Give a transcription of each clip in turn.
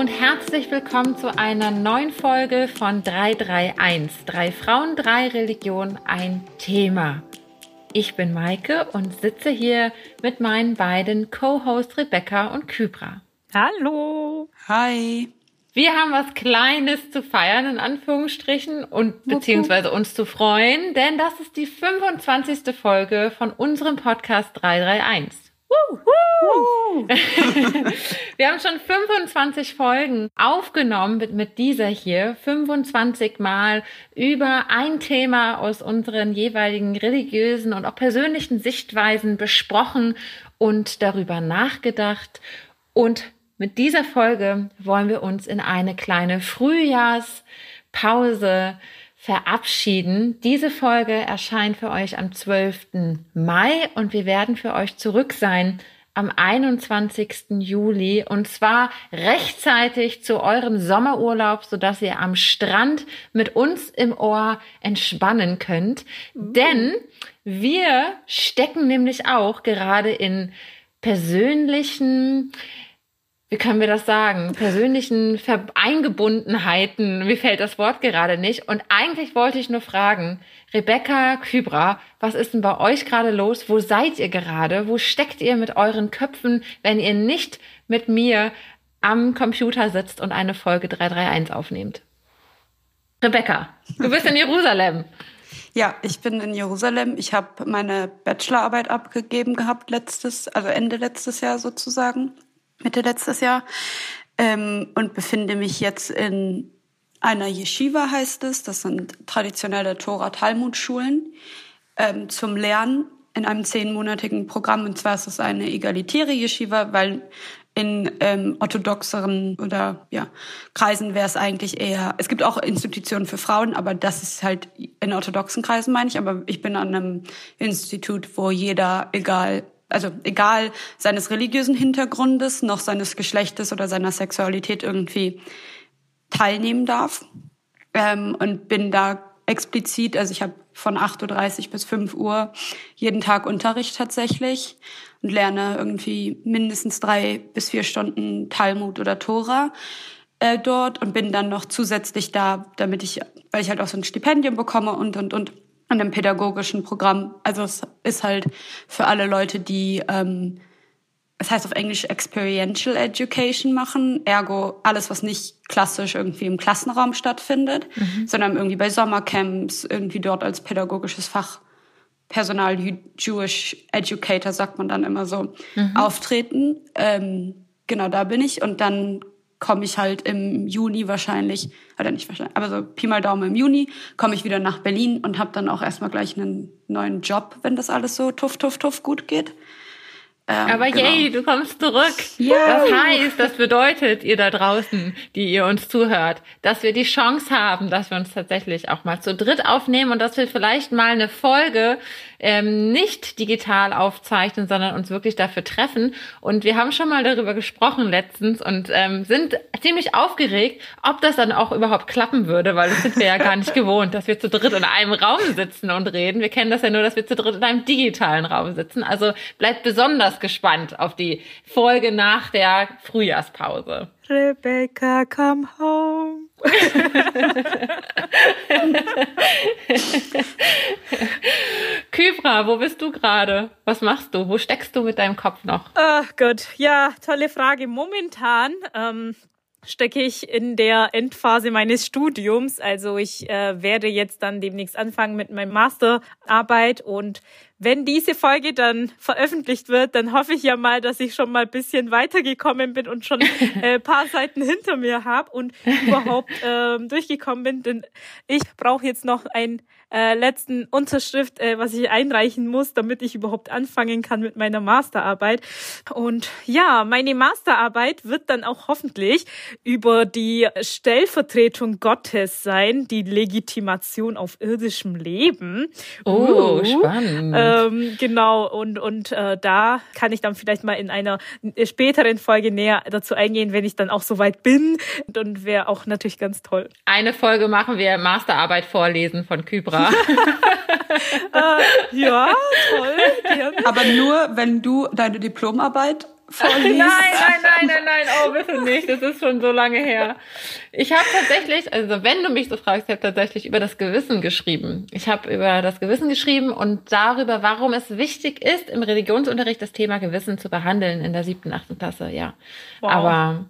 und herzlich willkommen zu einer neuen Folge von 331. Drei Frauen, drei Religionen, ein Thema. Ich bin Maike und sitze hier mit meinen beiden Co-Hosts Rebecca und Kybra. Hallo. Hi. Wir haben was Kleines zu feiern, in Anführungsstrichen, und beziehungsweise uns zu freuen, denn das ist die 25. Folge von unserem Podcast 331. Wir haben schon 25 Folgen aufgenommen mit, mit dieser hier, 25 Mal über ein Thema aus unseren jeweiligen religiösen und auch persönlichen Sichtweisen besprochen und darüber nachgedacht. Und mit dieser Folge wollen wir uns in eine kleine Frühjahrspause verabschieden. Diese Folge erscheint für euch am 12. Mai und wir werden für euch zurück sein am 21. Juli und zwar rechtzeitig zu eurem Sommerurlaub, sodass ihr am Strand mit uns im Ohr entspannen könnt. Mhm. Denn wir stecken nämlich auch gerade in persönlichen wie können wir das sagen, persönlichen Eingebundenheiten, mir fällt das Wort gerade nicht. Und eigentlich wollte ich nur fragen, Rebecca Kybra, was ist denn bei euch gerade los? Wo seid ihr gerade? Wo steckt ihr mit euren Köpfen, wenn ihr nicht mit mir am Computer sitzt und eine Folge 331 aufnehmt? Rebecca, du bist in Jerusalem. Ja, ich bin in Jerusalem. Ich habe meine Bachelorarbeit abgegeben gehabt letztes, also Ende letztes Jahr sozusagen. Mitte letztes Jahr ähm, und befinde mich jetzt in einer Yeshiva, heißt es. Das sind traditionelle Tora-Talmud-Schulen ähm, zum Lernen in einem zehnmonatigen Programm. Und zwar ist es eine egalitäre Yeshiva, weil in ähm, orthodoxeren oder ja Kreisen wäre es eigentlich eher. Es gibt auch Institutionen für Frauen, aber das ist halt in orthodoxen Kreisen meine ich. Aber ich bin an einem Institut, wo jeder, egal also egal seines religiösen Hintergrundes noch seines Geschlechtes oder seiner Sexualität irgendwie teilnehmen darf. Ähm, und bin da explizit, also ich habe von 8.30 Uhr bis 5 Uhr jeden Tag Unterricht tatsächlich und lerne irgendwie mindestens drei bis vier Stunden Talmud oder Tora äh, dort und bin dann noch zusätzlich da, damit ich, weil ich halt auch so ein Stipendium bekomme und und und an einem pädagogischen Programm. Also es ist halt für alle Leute, die, ähm, es heißt auf Englisch Experiential Education machen, ergo alles, was nicht klassisch irgendwie im Klassenraum stattfindet, mhm. sondern irgendwie bei Sommercamps, irgendwie dort als pädagogisches Fachpersonal, Jewish Educator sagt man dann immer so, mhm. auftreten. Ähm, genau, da bin ich und dann komme ich halt im Juni wahrscheinlich, oder nicht wahrscheinlich, aber so Pi mal Daumen im Juni, komme ich wieder nach Berlin und habe dann auch erstmal gleich einen neuen Job, wenn das alles so tuff, tuff, tuff gut geht. Ähm, Aber genau. yay, du kommst zurück. Ja. Das heißt, das bedeutet, ihr da draußen, die ihr uns zuhört, dass wir die Chance haben, dass wir uns tatsächlich auch mal zu dritt aufnehmen und dass wir vielleicht mal eine Folge ähm, nicht digital aufzeichnen, sondern uns wirklich dafür treffen. Und wir haben schon mal darüber gesprochen letztens und ähm, sind ziemlich aufgeregt, ob das dann auch überhaupt klappen würde, weil das sind wir ja gar nicht gewohnt, dass wir zu dritt in einem Raum sitzen und reden. Wir kennen das ja nur, dass wir zu dritt in einem digitalen Raum sitzen. Also bleibt besonders gespannt auf die Folge nach der Frühjahrspause. Rebecca, come home. Kybra, wo bist du gerade? Was machst du? Wo steckst du mit deinem Kopf noch? Ach Gott, ja, tolle Frage. Momentan ähm, stecke ich in der Endphase meines Studiums. Also ich äh, werde jetzt dann demnächst anfangen mit meinem Masterarbeit und wenn diese Folge dann veröffentlicht wird, dann hoffe ich ja mal, dass ich schon mal ein bisschen weitergekommen bin und schon äh, paar Seiten hinter mir habe und überhaupt äh, durchgekommen bin. Denn ich brauche jetzt noch ein äh, letzten Unterschrift, äh, was ich einreichen muss, damit ich überhaupt anfangen kann mit meiner Masterarbeit. Und ja, meine Masterarbeit wird dann auch hoffentlich über die Stellvertretung Gottes sein, die Legitimation auf irdischem Leben. Oh, uh, spannend. Ähm, genau, und, und äh, da kann ich dann vielleicht mal in einer späteren Folge näher dazu eingehen, wenn ich dann auch soweit bin. Und, und wäre auch natürlich ganz toll. Eine Folge machen wir Masterarbeit vorlesen von Kybra äh, ja, toll. Gerne. Aber nur, wenn du deine Diplomarbeit vorliest. Nein, nein, nein, bitte nicht, das ist schon so lange her. Ich habe tatsächlich, also wenn du mich so fragst, ich habe tatsächlich über das Gewissen geschrieben. Ich habe über das Gewissen geschrieben und darüber, warum es wichtig ist, im Religionsunterricht das Thema Gewissen zu behandeln in der siebten, achten Klasse, ja. Wow. Aber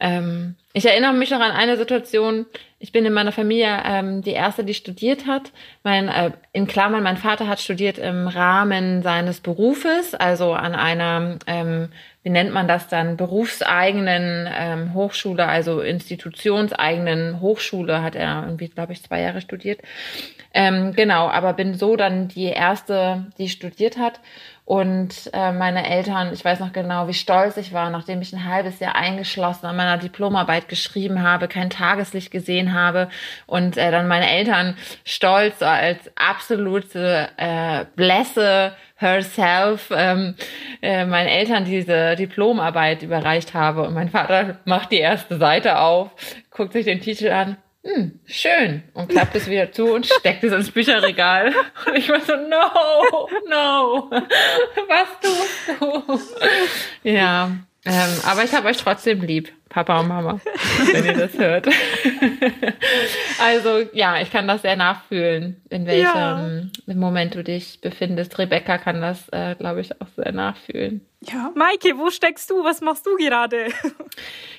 ähm, ich erinnere mich noch an eine Situation. Ich bin in meiner Familie ähm, die erste, die studiert hat. Mein, äh, in Klammern, mein Vater hat studiert im Rahmen seines Berufes, also an einer, ähm, wie nennt man das dann, berufseigenen ähm, Hochschule, also institutionseigenen Hochschule hat er irgendwie, glaube ich, zwei Jahre studiert. Ähm, genau, aber bin so dann die erste, die studiert hat. Und äh, meine Eltern, ich weiß noch genau, wie stolz ich war, nachdem ich ein halbes Jahr eingeschlossen an meiner Diplomarbeit geschrieben habe, kein Tageslicht gesehen habe und äh, dann meine Eltern stolz als absolute äh, Blässe herself ähm, äh, meinen Eltern diese Diplomarbeit überreicht habe. Und mein Vater macht die erste Seite auf, guckt sich den Titel an hm, schön. Und klappt es wieder zu und steckt es ins Bücherregal. Und ich war so, no, no, was tust du? Ja, ähm, aber ich habe euch trotzdem lieb, Papa und Mama, wenn ihr das hört. also ja, ich kann das sehr nachfühlen, in welchem ja. Moment du dich befindest. Rebecca kann das, äh, glaube ich, auch sehr nachfühlen. Ja. Maike, wo steckst du? Was machst du gerade?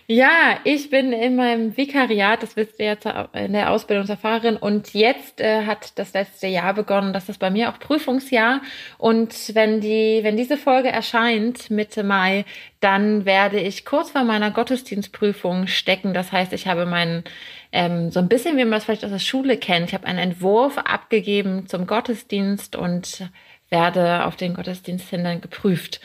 Ja, ich bin in meinem Vikariat, das wisst ihr jetzt in der Ausbildung zur Fahrerin und jetzt äh, hat das letzte Jahr begonnen, das ist bei mir auch Prüfungsjahr und wenn die, wenn diese Folge erscheint Mitte Mai, dann werde ich kurz vor meiner Gottesdienstprüfung stecken. Das heißt, ich habe meinen ähm, so ein bisschen, wie man das vielleicht aus der Schule kennt. Ich habe einen Entwurf abgegeben zum Gottesdienst und werde auf den Gottesdienst hin dann geprüft.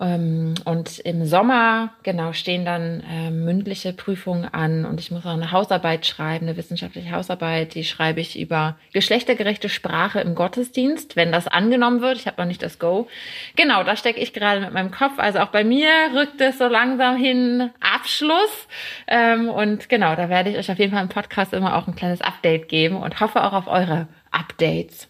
Ähm, und im Sommer, genau, stehen dann äh, mündliche Prüfungen an und ich muss auch eine Hausarbeit schreiben, eine wissenschaftliche Hausarbeit, die schreibe ich über geschlechtergerechte Sprache im Gottesdienst, wenn das angenommen wird. Ich habe noch nicht das Go. Genau, da stecke ich gerade mit meinem Kopf. Also auch bei mir rückt es so langsam hin Abschluss. Ähm, und genau, da werde ich euch auf jeden Fall im Podcast immer auch ein kleines Update geben und hoffe auch auf eure Updates.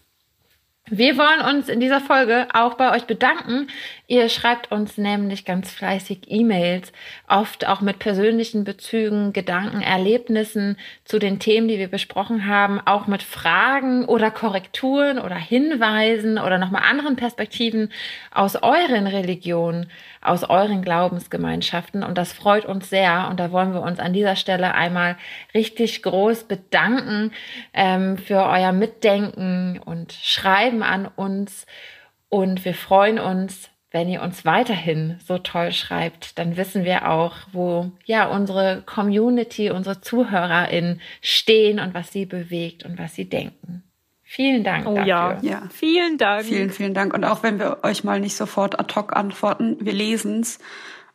Wir wollen uns in dieser Folge auch bei euch bedanken. Ihr schreibt uns nämlich ganz fleißig E-Mails, oft auch mit persönlichen Bezügen, Gedanken, Erlebnissen zu den Themen, die wir besprochen haben, auch mit Fragen oder Korrekturen oder Hinweisen oder nochmal anderen Perspektiven aus euren Religionen aus euren Glaubensgemeinschaften. Und das freut uns sehr. Und da wollen wir uns an dieser Stelle einmal richtig groß bedanken ähm, für euer Mitdenken und Schreiben an uns. Und wir freuen uns, wenn ihr uns weiterhin so toll schreibt, dann wissen wir auch, wo ja unsere Community, unsere ZuhörerInnen stehen und was sie bewegt und was sie denken. Vielen Dank. Oh dafür. ja, ja. Vielen Dank. Vielen, vielen Dank. Und auch wenn wir euch mal nicht sofort ad hoc antworten, wir lesen's.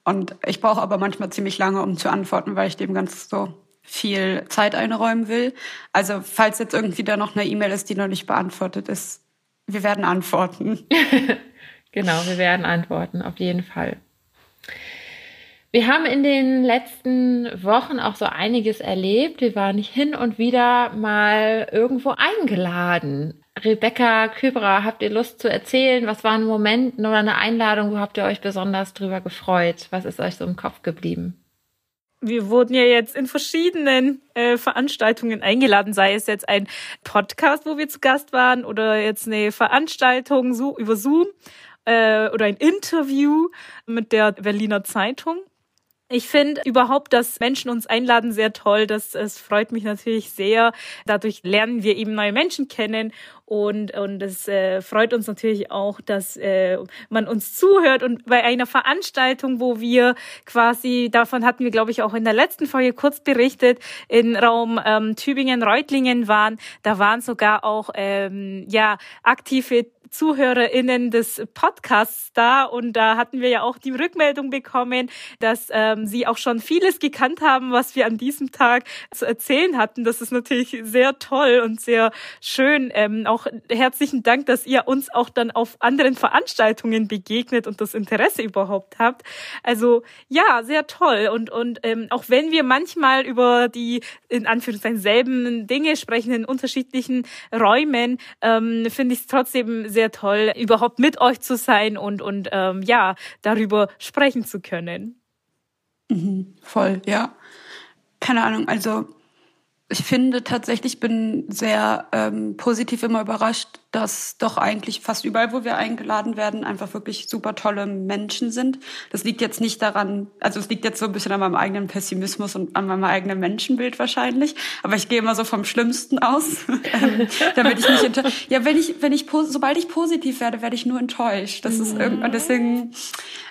Und ich brauche aber manchmal ziemlich lange, um zu antworten, weil ich dem ganz so viel Zeit einräumen will. Also falls jetzt irgendwie da noch eine E-Mail ist, die noch nicht beantwortet ist, wir werden antworten. genau, wir werden antworten, auf jeden Fall. Wir haben in den letzten Wochen auch so einiges erlebt. Wir waren hin und wieder mal irgendwo eingeladen. Rebecca Kübra, habt ihr Lust zu erzählen? Was war ein Moment oder eine Einladung? Wo habt ihr euch besonders drüber gefreut? Was ist euch so im Kopf geblieben? wir wurden ja jetzt in verschiedenen äh, Veranstaltungen eingeladen, sei es jetzt ein Podcast, wo wir zu Gast waren, oder jetzt eine Veranstaltung so, über Zoom äh, oder ein Interview mit der Berliner Zeitung. Ich finde überhaupt, dass Menschen uns einladen, sehr toll. Das, es freut mich natürlich sehr. Dadurch lernen wir eben neue Menschen kennen und, und es äh, freut uns natürlich auch, dass äh, man uns zuhört. Und bei einer Veranstaltung, wo wir quasi, davon hatten wir, glaube ich, auch in der letzten Folge kurz berichtet, in Raum ähm, Tübingen-Reutlingen waren, da waren sogar auch ähm, ja aktive ZuhörerInnen des Podcasts da und da hatten wir ja auch die Rückmeldung bekommen, dass ähm, sie auch schon vieles gekannt haben, was wir an diesem Tag zu erzählen hatten. Das ist natürlich sehr toll und sehr schön. Ähm, auch herzlichen Dank, dass ihr uns auch dann auf anderen Veranstaltungen begegnet und das Interesse überhaupt habt. Also ja, sehr toll und und ähm, auch wenn wir manchmal über die in Anführungszeichen selben Dinge sprechen in unterschiedlichen Räumen, ähm, finde ich es trotzdem sehr sehr toll, überhaupt mit euch zu sein und, und ähm, ja, darüber sprechen zu können. Mhm, voll, ja. Keine Ahnung, also ich finde tatsächlich, bin sehr ähm, positiv immer überrascht, dass doch eigentlich fast überall, wo wir eingeladen werden, einfach wirklich super tolle Menschen sind. Das liegt jetzt nicht daran, also es liegt jetzt so ein bisschen an meinem eigenen Pessimismus und an meinem eigenen Menschenbild wahrscheinlich. Aber ich gehe immer so vom Schlimmsten aus, ähm, damit ich nicht ja, wenn ich, wenn ich sobald ich positiv werde, werde ich nur enttäuscht. Das ist irgendwann deswegen.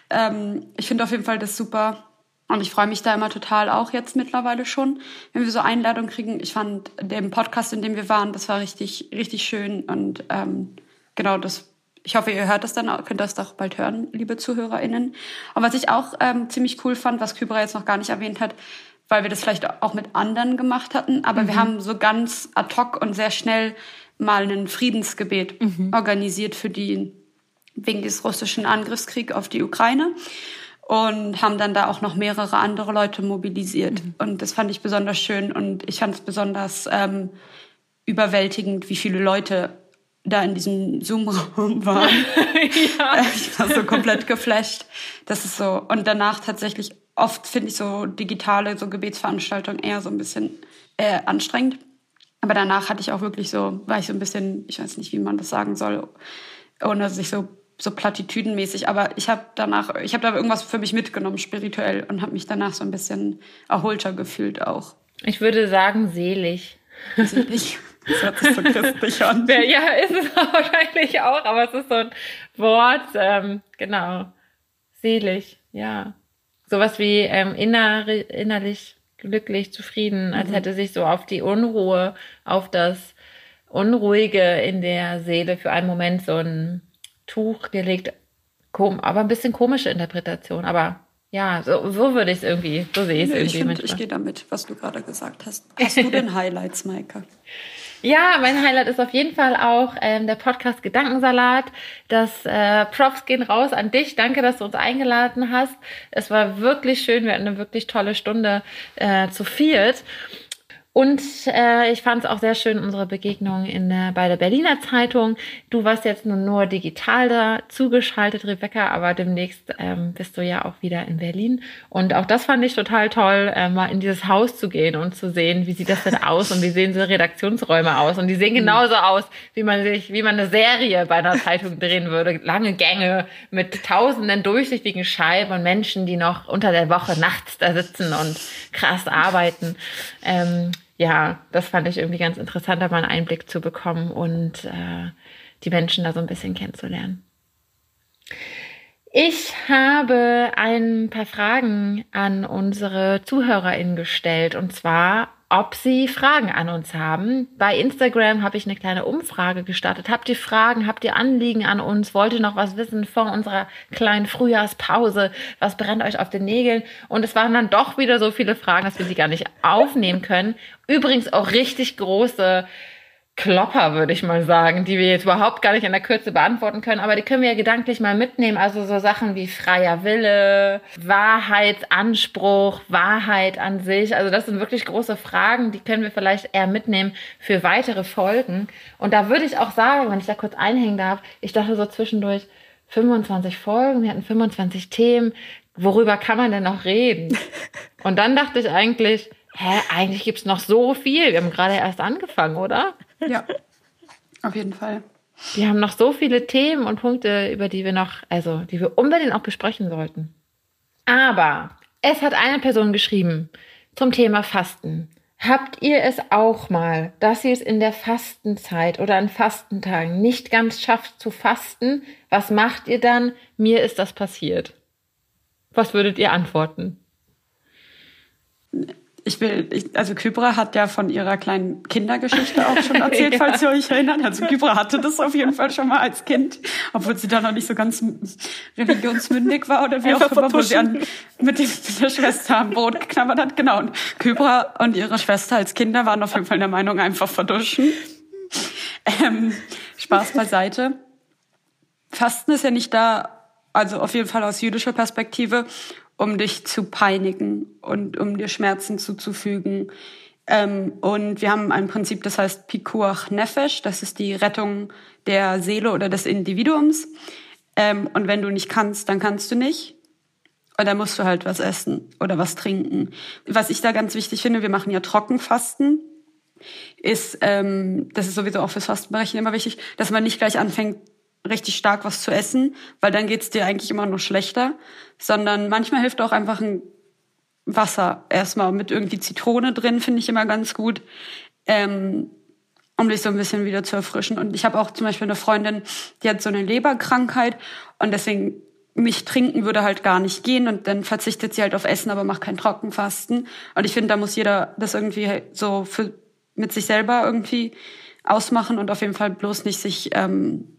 Ähm, ich finde auf jeden Fall das super und ich freue mich da immer total auch jetzt mittlerweile schon, wenn wir so Einladungen kriegen. Ich fand den Podcast, in dem wir waren, das war richtig, richtig schön. Und ähm, genau das, ich hoffe, ihr hört das dann, könnt das doch bald hören, liebe ZuhörerInnen. Und was ich auch ähm, ziemlich cool fand, was Kybra jetzt noch gar nicht erwähnt hat, weil wir das vielleicht auch mit anderen gemacht hatten, aber mhm. wir haben so ganz ad hoc und sehr schnell mal ein Friedensgebet mhm. organisiert für die wegen des russischen Angriffskriegs auf die Ukraine und haben dann da auch noch mehrere andere Leute mobilisiert. Mhm. Und das fand ich besonders schön und ich fand es besonders ähm, überwältigend, wie viele Leute da in diesem Zoom-Raum waren. ja. Ich war so komplett geflasht. Das ist so. Und danach tatsächlich oft finde ich so digitale, so Gebetsveranstaltungen eher so ein bisschen äh, anstrengend. Aber danach hatte ich auch wirklich so, war ich so ein bisschen, ich weiß nicht, wie man das sagen soll, ohne sich so so plattitüdenmäßig, aber ich habe danach, ich habe da irgendwas für mich mitgenommen spirituell und habe mich danach so ein bisschen erholter gefühlt auch. Ich würde sagen selig. Selig. Das hört sich so christlich an. Ja, ist es wahrscheinlich auch, aber es ist so ein Wort, ähm, genau. Selig, ja. Sowas wie ähm, inner, innerlich glücklich, zufrieden, als mhm. hätte sich so auf die Unruhe, auf das Unruhige in der Seele für einen Moment so ein Tuch gelegt. Kom aber ein bisschen komische Interpretation. Aber ja, so, so würde ich es irgendwie, so sehe ich es irgendwie. Ich, find, ich gehe damit, was du gerade gesagt hast. Hast du denn Highlights, Maike? Ja, mein Highlight ist auf jeden Fall auch ähm, der Podcast Gedankensalat. Das äh, Props gehen raus an dich. Danke, dass du uns eingeladen hast. Es war wirklich schön. Wir hatten eine wirklich tolle Stunde äh, zu viert. Und äh, ich fand es auch sehr schön, unsere Begegnung in der, bei der Berliner Zeitung. Du warst jetzt nur, nur digital da zugeschaltet, Rebecca, aber demnächst ähm, bist du ja auch wieder in Berlin. Und auch das fand ich total toll, äh, mal in dieses Haus zu gehen und zu sehen, wie sieht das denn aus und wie sehen so Redaktionsräume aus. Und die sehen mhm. genauso aus, wie man sich, wie man eine Serie bei einer Zeitung drehen würde. Lange Gänge mit tausenden durchsichtigen Scheiben und Menschen, die noch unter der Woche nachts da sitzen und krass arbeiten. Ähm, ja, das fand ich irgendwie ganz interessant, da mal einen Einblick zu bekommen und äh, die Menschen da so ein bisschen kennenzulernen. Ich habe ein paar Fragen an unsere ZuhörerInnen gestellt und zwar, ob sie Fragen an uns haben. Bei Instagram habe ich eine kleine Umfrage gestartet. Habt ihr Fragen? Habt ihr Anliegen an uns? Wollt ihr noch was wissen vor unserer kleinen Frühjahrspause? Was brennt euch auf den Nägeln? Und es waren dann doch wieder so viele Fragen, dass wir sie gar nicht aufnehmen können. Übrigens auch richtig große Klopper, würde ich mal sagen, die wir jetzt überhaupt gar nicht in der Kürze beantworten können, aber die können wir ja gedanklich mal mitnehmen. Also so Sachen wie freier Wille, Wahrheitsanspruch, Wahrheit an sich. Also das sind wirklich große Fragen, die können wir vielleicht eher mitnehmen für weitere Folgen. Und da würde ich auch sagen, wenn ich da kurz einhängen darf, ich dachte so zwischendurch 25 Folgen, wir hatten 25 Themen. Worüber kann man denn noch reden? Und dann dachte ich eigentlich, hä, eigentlich gibt's noch so viel. Wir haben gerade erst angefangen, oder? Ja, auf jeden Fall. Wir haben noch so viele Themen und Punkte, über die wir noch, also die wir unbedingt auch besprechen sollten. Aber es hat eine Person geschrieben zum Thema Fasten. Habt ihr es auch mal, dass ihr es in der Fastenzeit oder an Fastentagen nicht ganz schafft zu fasten? Was macht ihr dann? Mir ist das passiert. Was würdet ihr antworten? Ich will, ich, also Kybra hat ja von ihrer kleinen Kindergeschichte auch schon erzählt, ja. falls ihr euch erinnert. Also Kybra hatte das auf jeden Fall schon mal als Kind, obwohl sie da noch nicht so ganz religionsmündig war oder wie auch immer, wo sie an, mit, dem, mit der Schwester am Brot geknabbert hat. Genau. Und Kybra und ihre Schwester als Kinder waren auf jeden Fall der Meinung, einfach verduschen. Ähm, Spaß beiseite. Fasten ist ja nicht da, also auf jeden Fall aus jüdischer Perspektive, um dich zu peinigen und um dir Schmerzen zuzufügen. Ähm, und wir haben ein Prinzip, das heißt Pikuach Nefesh, das ist die Rettung der Seele oder des Individuums. Ähm, und wenn du nicht kannst, dann kannst du nicht. Und dann musst du halt was essen oder was trinken. Was ich da ganz wichtig finde, wir machen ja Trockenfasten, ist, ähm, das ist sowieso auch fürs Fastenberechnen immer wichtig, dass man nicht gleich anfängt, richtig stark was zu essen, weil dann geht's dir eigentlich immer nur schlechter, sondern manchmal hilft auch einfach ein Wasser erstmal mit irgendwie Zitrone drin, finde ich immer ganz gut, ähm, um dich so ein bisschen wieder zu erfrischen. Und ich habe auch zum Beispiel eine Freundin, die hat so eine Leberkrankheit und deswegen mich trinken würde halt gar nicht gehen und dann verzichtet sie halt auf Essen, aber macht kein Trockenfasten. Und ich finde, da muss jeder das irgendwie so für, mit sich selber irgendwie ausmachen und auf jeden Fall bloß nicht sich ähm,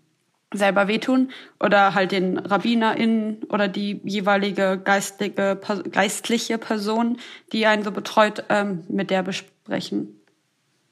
selber wehtun oder halt den RabbinerInnen oder die jeweilige geistige, geistliche Person, die einen so betreut, ähm, mit der besprechen.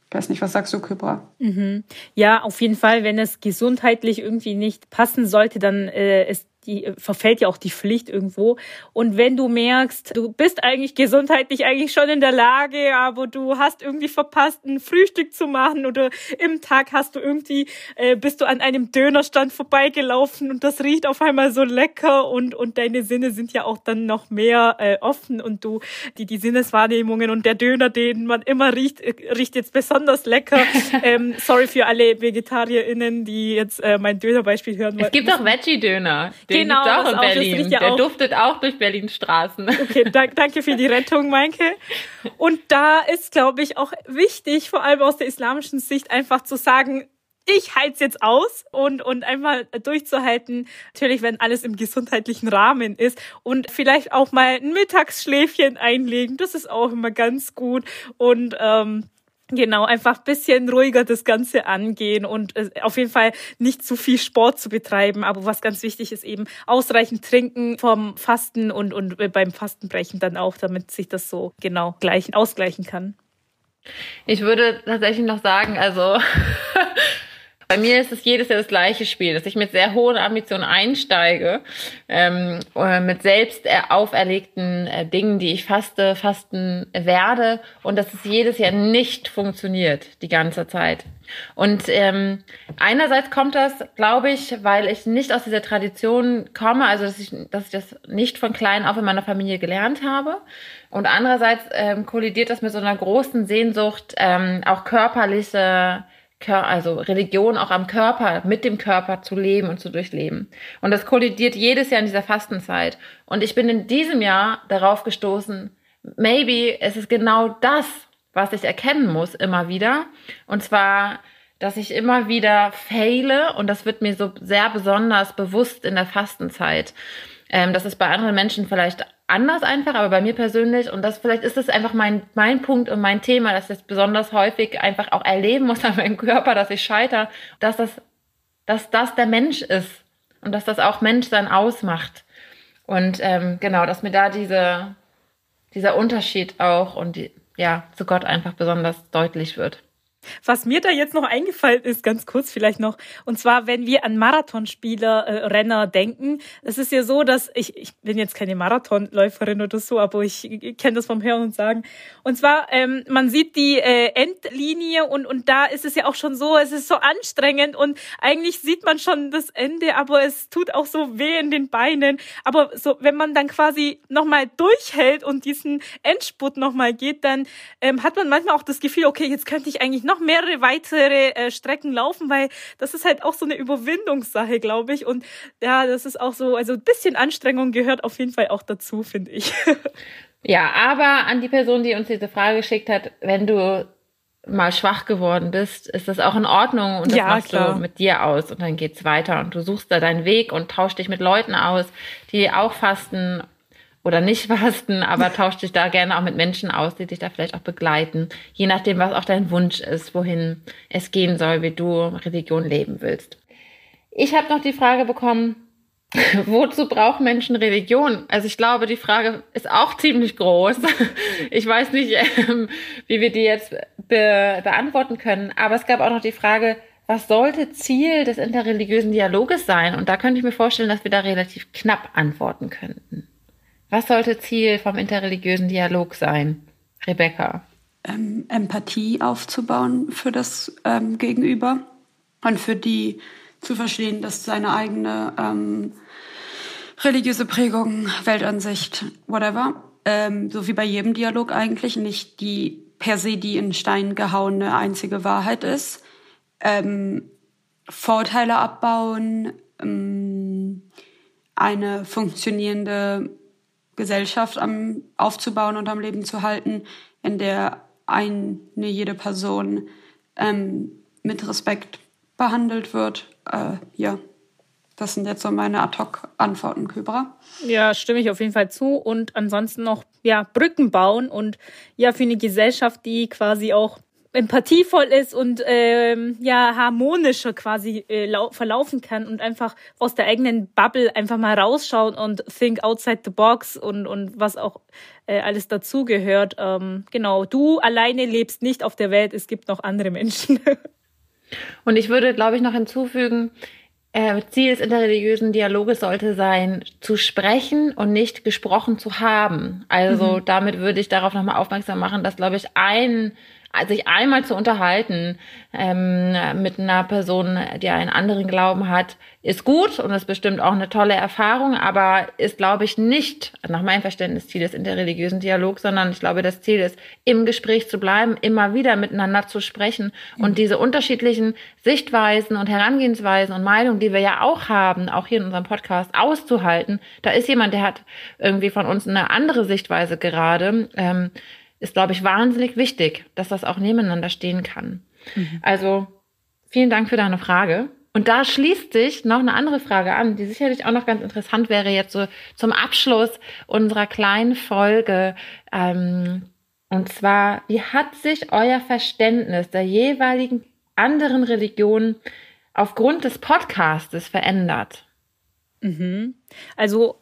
Ich weiß nicht, was sagst du, Kybra? Mhm. Ja, auf jeden Fall, wenn es gesundheitlich irgendwie nicht passen sollte, dann äh, ist die äh, verfällt ja auch die Pflicht irgendwo. Und wenn du merkst, du bist eigentlich gesundheitlich eigentlich schon in der Lage, aber du hast irgendwie verpasst, ein Frühstück zu machen oder im Tag hast du irgendwie, äh, bist du an einem Dönerstand vorbeigelaufen und das riecht auf einmal so lecker und, und deine Sinne sind ja auch dann noch mehr äh, offen und du, die, die Sinneswahrnehmungen und der Döner, den man immer riecht, äh, riecht jetzt besonders lecker. ähm, sorry für alle VegetarierInnen, die jetzt äh, mein Dönerbeispiel hören wollen. Es gibt auch Veggie-Döner. Den genau, gibt's auch in Berlin. Auch, Der auch. duftet auch durch Berlins Straßen. Okay, da, danke für die Rettung, Meinke. Und da ist, glaube ich, auch wichtig, vor allem aus der islamischen Sicht, einfach zu sagen, ich halte jetzt aus und, und einfach durchzuhalten, natürlich, wenn alles im gesundheitlichen Rahmen ist und vielleicht auch mal ein Mittagsschläfchen einlegen, das ist auch immer ganz gut und ähm, Genau, einfach bisschen ruhiger das Ganze angehen und äh, auf jeden Fall nicht zu viel Sport zu betreiben. Aber was ganz wichtig ist, eben ausreichend trinken vom Fasten und, und äh, beim Fastenbrechen dann auch, damit sich das so genau gleichen, ausgleichen kann. Ich würde tatsächlich noch sagen, also Bei mir ist es jedes Jahr das gleiche Spiel, dass ich mit sehr hohen Ambitionen einsteige, ähm, äh, mit selbst auferlegten äh, Dingen, die ich faste, fasten werde und dass es jedes Jahr nicht funktioniert die ganze Zeit. Und ähm, einerseits kommt das, glaube ich, weil ich nicht aus dieser Tradition komme, also dass ich, dass ich das nicht von klein auf in meiner Familie gelernt habe. Und andererseits ähm, kollidiert das mit so einer großen Sehnsucht, ähm, auch körperliche also Religion auch am Körper, mit dem Körper zu leben und zu durchleben. Und das kollidiert jedes Jahr in dieser Fastenzeit. Und ich bin in diesem Jahr darauf gestoßen, maybe ist es genau das, was ich erkennen muss immer wieder. Und zwar, dass ich immer wieder faile und das wird mir so sehr besonders bewusst in der Fastenzeit. Ähm, das ist bei anderen Menschen vielleicht anders einfach, aber bei mir persönlich, und das vielleicht ist es einfach mein, mein Punkt und mein Thema, dass ich das besonders häufig einfach auch erleben muss an meinem Körper, dass ich scheitere, dass das, dass das der Mensch ist und dass das auch Menschsein ausmacht. Und ähm, genau, dass mir da diese, dieser Unterschied auch und die, ja, zu Gott einfach besonders deutlich wird. Was mir da jetzt noch eingefallen ist, ganz kurz vielleicht noch, und zwar, wenn wir an Marathonspieler, äh, Renner denken, es ist ja so, dass ich, ich bin jetzt keine Marathonläuferin oder so, aber ich, ich kenne das vom Hören und Sagen. Und zwar, ähm, man sieht die äh, Endlinie und, und da ist es ja auch schon so, es ist so anstrengend und eigentlich sieht man schon das Ende, aber es tut auch so weh in den Beinen. Aber so, wenn man dann quasi nochmal durchhält und diesen Endspurt nochmal geht, dann ähm, hat man manchmal auch das Gefühl, okay, jetzt könnte ich eigentlich noch mehrere weitere äh, Strecken laufen, weil das ist halt auch so eine Überwindungssache, glaube ich. Und ja, das ist auch so, also ein bisschen Anstrengung gehört auf jeden Fall auch dazu, finde ich. Ja, aber an die Person, die uns diese Frage geschickt hat, wenn du mal schwach geworden bist, ist das auch in Ordnung und das ja, machst klar. du mit dir aus und dann geht's weiter und du suchst da deinen Weg und tauschst dich mit Leuten aus, die auch fasten oder nicht fasten, aber tauscht dich da gerne auch mit Menschen aus, die dich da vielleicht auch begleiten, je nachdem, was auch dein Wunsch ist, wohin es gehen soll, wie du Religion leben willst. Ich habe noch die Frage bekommen, wozu brauchen Menschen Religion? Also ich glaube, die Frage ist auch ziemlich groß. Ich weiß nicht, ähm, wie wir die jetzt be beantworten können, aber es gab auch noch die Frage, was sollte Ziel des interreligiösen Dialoges sein? Und da könnte ich mir vorstellen, dass wir da relativ knapp antworten könnten. Was sollte Ziel vom interreligiösen Dialog sein? Rebecca. ähm, Empathie aufzubauen für das ähm, Gegenüber und für die zu verstehen, dass seine eigene ähm, religiöse Prägung, Weltansicht, whatever, ähm, so wie bei jedem Dialog eigentlich, nicht die per se die in Stein gehauene einzige Wahrheit ist. Ähm, Vorteile abbauen, ähm, eine funktionierende Gesellschaft am, aufzubauen und am Leben zu halten, in der eine jede Person ähm, mit Respekt behandelt wird. Äh, ja, das sind jetzt so meine Ad-Hoc-Antworten, Kybra. Ja, stimme ich auf jeden Fall zu. Und ansonsten noch ja, Brücken bauen und ja, für eine Gesellschaft, die quasi auch empathievoll ist und ähm, ja harmonischer quasi äh, verlaufen kann und einfach aus der eigenen Bubble einfach mal rausschauen und think outside the box und und was auch äh, alles dazugehört. Ähm, genau, du alleine lebst nicht auf der Welt, es gibt noch andere Menschen. und ich würde, glaube ich, noch hinzufügen, äh, Ziel des interreligiösen Dialoges sollte sein, zu sprechen und nicht gesprochen zu haben. Also mhm. damit würde ich darauf nochmal aufmerksam machen, dass, glaube ich, ein sich einmal zu unterhalten ähm, mit einer Person, die einen anderen Glauben hat, ist gut und ist bestimmt auch eine tolle Erfahrung, aber ist, glaube ich, nicht nach meinem Verständnis Ziel des interreligiösen Dialogs, sondern ich glaube, das Ziel ist, im Gespräch zu bleiben, immer wieder miteinander zu sprechen mhm. und diese unterschiedlichen Sichtweisen und Herangehensweisen und Meinungen, die wir ja auch haben, auch hier in unserem Podcast, auszuhalten. Da ist jemand, der hat irgendwie von uns eine andere Sichtweise gerade. Ähm, ist, glaube ich, wahnsinnig wichtig, dass das auch nebeneinander stehen kann. Mhm. Also vielen Dank für deine Frage. Und da schließt sich noch eine andere Frage an, die sicherlich auch noch ganz interessant wäre jetzt so zum Abschluss unserer kleinen Folge. Ähm, und zwar, wie hat sich euer Verständnis der jeweiligen anderen Religionen aufgrund des Podcastes verändert? Mhm. Also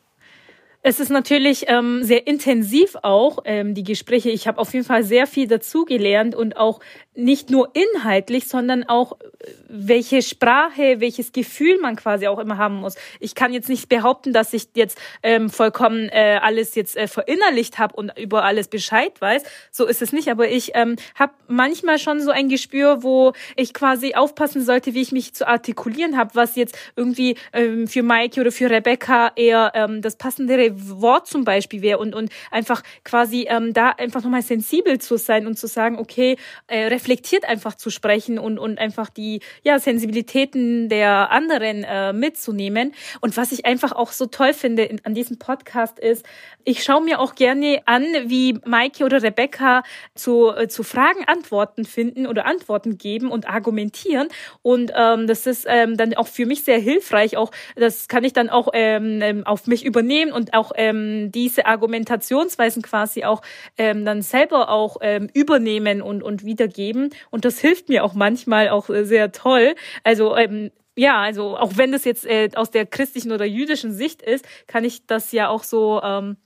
es ist natürlich ähm, sehr intensiv auch, ähm, die Gespräche. Ich habe auf jeden Fall sehr viel dazugelernt und auch nicht nur inhaltlich, sondern auch äh, welche Sprache, welches Gefühl man quasi auch immer haben muss. Ich kann jetzt nicht behaupten, dass ich jetzt ähm, vollkommen äh, alles jetzt äh, verinnerlicht habe und über alles Bescheid weiß. So ist es nicht. Aber ich ähm, habe manchmal schon so ein Gespür, wo ich quasi aufpassen sollte, wie ich mich zu artikulieren habe, was jetzt irgendwie ähm, für Mike oder für Rebecca eher ähm, das passendere Wort zum Beispiel wäre und, und einfach quasi ähm, da einfach nochmal sensibel zu sein und zu sagen, okay, äh, reflektiert einfach zu sprechen und, und einfach die ja, Sensibilitäten der anderen äh, mitzunehmen. Und was ich einfach auch so toll finde in, an diesem Podcast ist, ich schaue mir auch gerne an, wie Maike oder Rebecca zu, äh, zu Fragen Antworten finden oder Antworten geben und argumentieren. Und ähm, das ist ähm, dann auch für mich sehr hilfreich. Auch das kann ich dann auch ähm, ähm auf mich übernehmen und auch auch ähm, diese Argumentationsweisen quasi auch ähm, dann selber auch ähm, übernehmen und, und wiedergeben. Und das hilft mir auch manchmal auch sehr toll. Also ähm, ja, also auch wenn das jetzt äh, aus der christlichen oder jüdischen Sicht ist, kann ich das ja auch so ähm,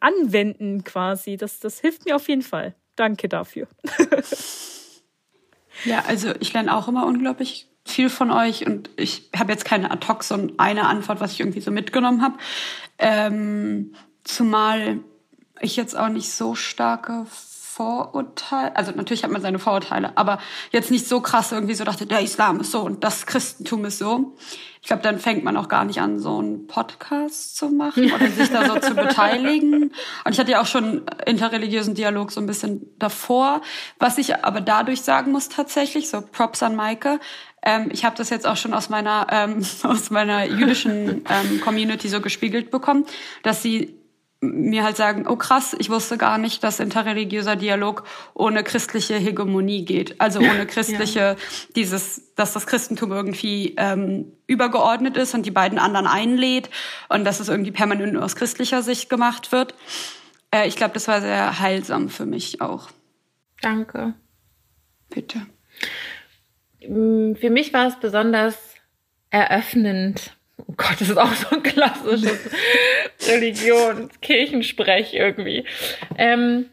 anwenden quasi. Das, das hilft mir auf jeden Fall. Danke dafür. ja, also ich lerne auch immer unglaublich viel von euch und ich habe jetzt keine ad hoc so eine Antwort, was ich irgendwie so mitgenommen habe. Ähm, zumal ich jetzt auch nicht so starke Vorurteile, also natürlich hat man seine Vorurteile, aber jetzt nicht so krass irgendwie so dachte, der Islam ist so und das Christentum ist so. Ich glaube, dann fängt man auch gar nicht an, so einen Podcast zu machen oder sich da so zu beteiligen. Und ich hatte ja auch schon interreligiösen Dialog so ein bisschen davor. Was ich aber dadurch sagen muss tatsächlich, so Props an Maike, ähm, ich habe das jetzt auch schon aus meiner ähm, aus meiner jüdischen ähm, Community so gespiegelt bekommen, dass sie mir halt sagen, oh krass, ich wusste gar nicht, dass interreligiöser Dialog ohne christliche Hegemonie geht. Also ohne christliche, ja. dieses, dass das Christentum irgendwie ähm, übergeordnet ist und die beiden anderen einlädt und dass es irgendwie permanent nur aus christlicher Sicht gemacht wird. Äh, ich glaube, das war sehr heilsam für mich auch. Danke. Bitte. Mm, für mich war es besonders eröffnend. Oh Gott, das ist auch so ein klassisches Religion, Kirchensprech irgendwie. Ähm,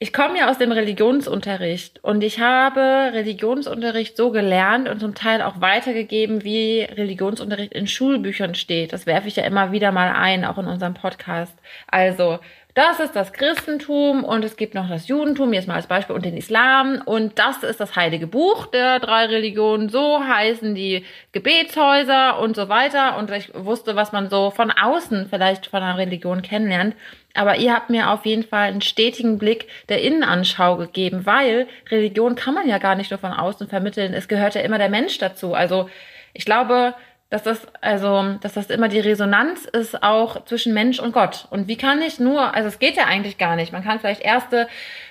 ich komme ja aus dem Religionsunterricht und ich habe Religionsunterricht so gelernt und zum Teil auch weitergegeben, wie Religionsunterricht in Schulbüchern steht. Das werfe ich ja immer wieder mal ein, auch in unserem Podcast. Also das ist das Christentum und es gibt noch das Judentum, jetzt mal als Beispiel, und den Islam. Und das ist das heilige Buch der drei Religionen. So heißen die Gebetshäuser und so weiter. Und ich wusste, was man so von außen vielleicht von einer Religion kennenlernt. Aber ihr habt mir auf jeden Fall einen stetigen Blick der Innenanschau gegeben, weil Religion kann man ja gar nicht nur von außen vermitteln. Es gehört ja immer der Mensch dazu. Also ich glaube, dass das, also, dass das immer die Resonanz ist auch zwischen Mensch und Gott. Und wie kann ich nur, also es geht ja eigentlich gar nicht. Man kann vielleicht erste,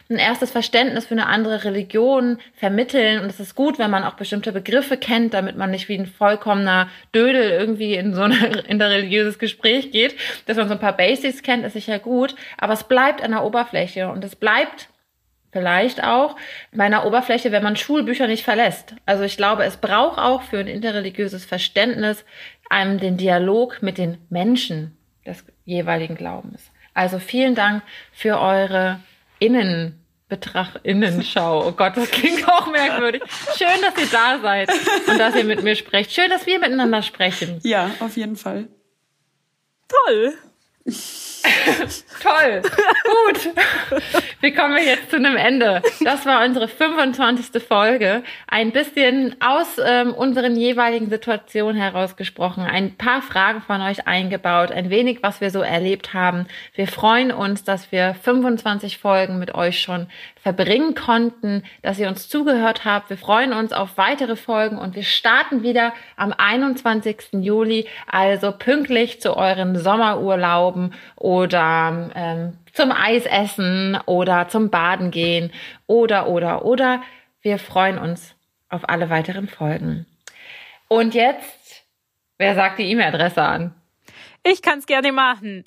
ein erstes Verständnis für eine andere Religion vermitteln. Und es ist gut, wenn man auch bestimmte Begriffe kennt, damit man nicht wie ein vollkommener Dödel irgendwie in so ein in der religiöses Gespräch geht. Dass man so ein paar Basics kennt, ist sicher gut. Aber es bleibt an der Oberfläche und es bleibt vielleicht auch bei einer Oberfläche, wenn man Schulbücher nicht verlässt. Also ich glaube, es braucht auch für ein interreligiöses Verständnis einem den Dialog mit den Menschen des jeweiligen Glaubens. Also vielen Dank für eure Innenbetracht, Innenschau. Oh Gott, das klingt auch merkwürdig. Schön, dass ihr da seid und dass ihr mit mir sprecht. Schön, dass wir miteinander sprechen. Ja, auf jeden Fall. Toll. Toll, gut. Wie kommen wir jetzt zu einem Ende? Das war unsere 25. Folge. Ein bisschen aus ähm, unseren jeweiligen Situationen herausgesprochen, ein paar Fragen von euch eingebaut, ein wenig, was wir so erlebt haben. Wir freuen uns, dass wir 25 Folgen mit euch schon verbringen konnten, dass ihr uns zugehört habt. Wir freuen uns auf weitere Folgen und wir starten wieder am 21. Juli, also pünktlich zu euren Sommerurlauben oder ähm, zum Eisessen oder zum Baden gehen oder oder oder. Wir freuen uns auf alle weiteren Folgen. Und jetzt, wer sagt die E-Mail-Adresse an? Ich kann es gerne machen.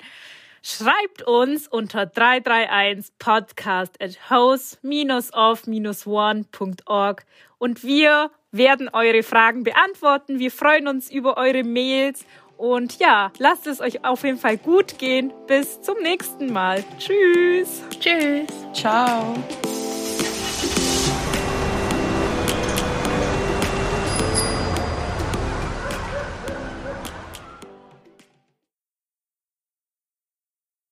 Schreibt uns unter 331 podcast at house-of-one.org und wir werden eure Fragen beantworten. Wir freuen uns über eure Mails und ja, lasst es euch auf jeden Fall gut gehen. Bis zum nächsten Mal. Tschüss. Tschüss. Ciao.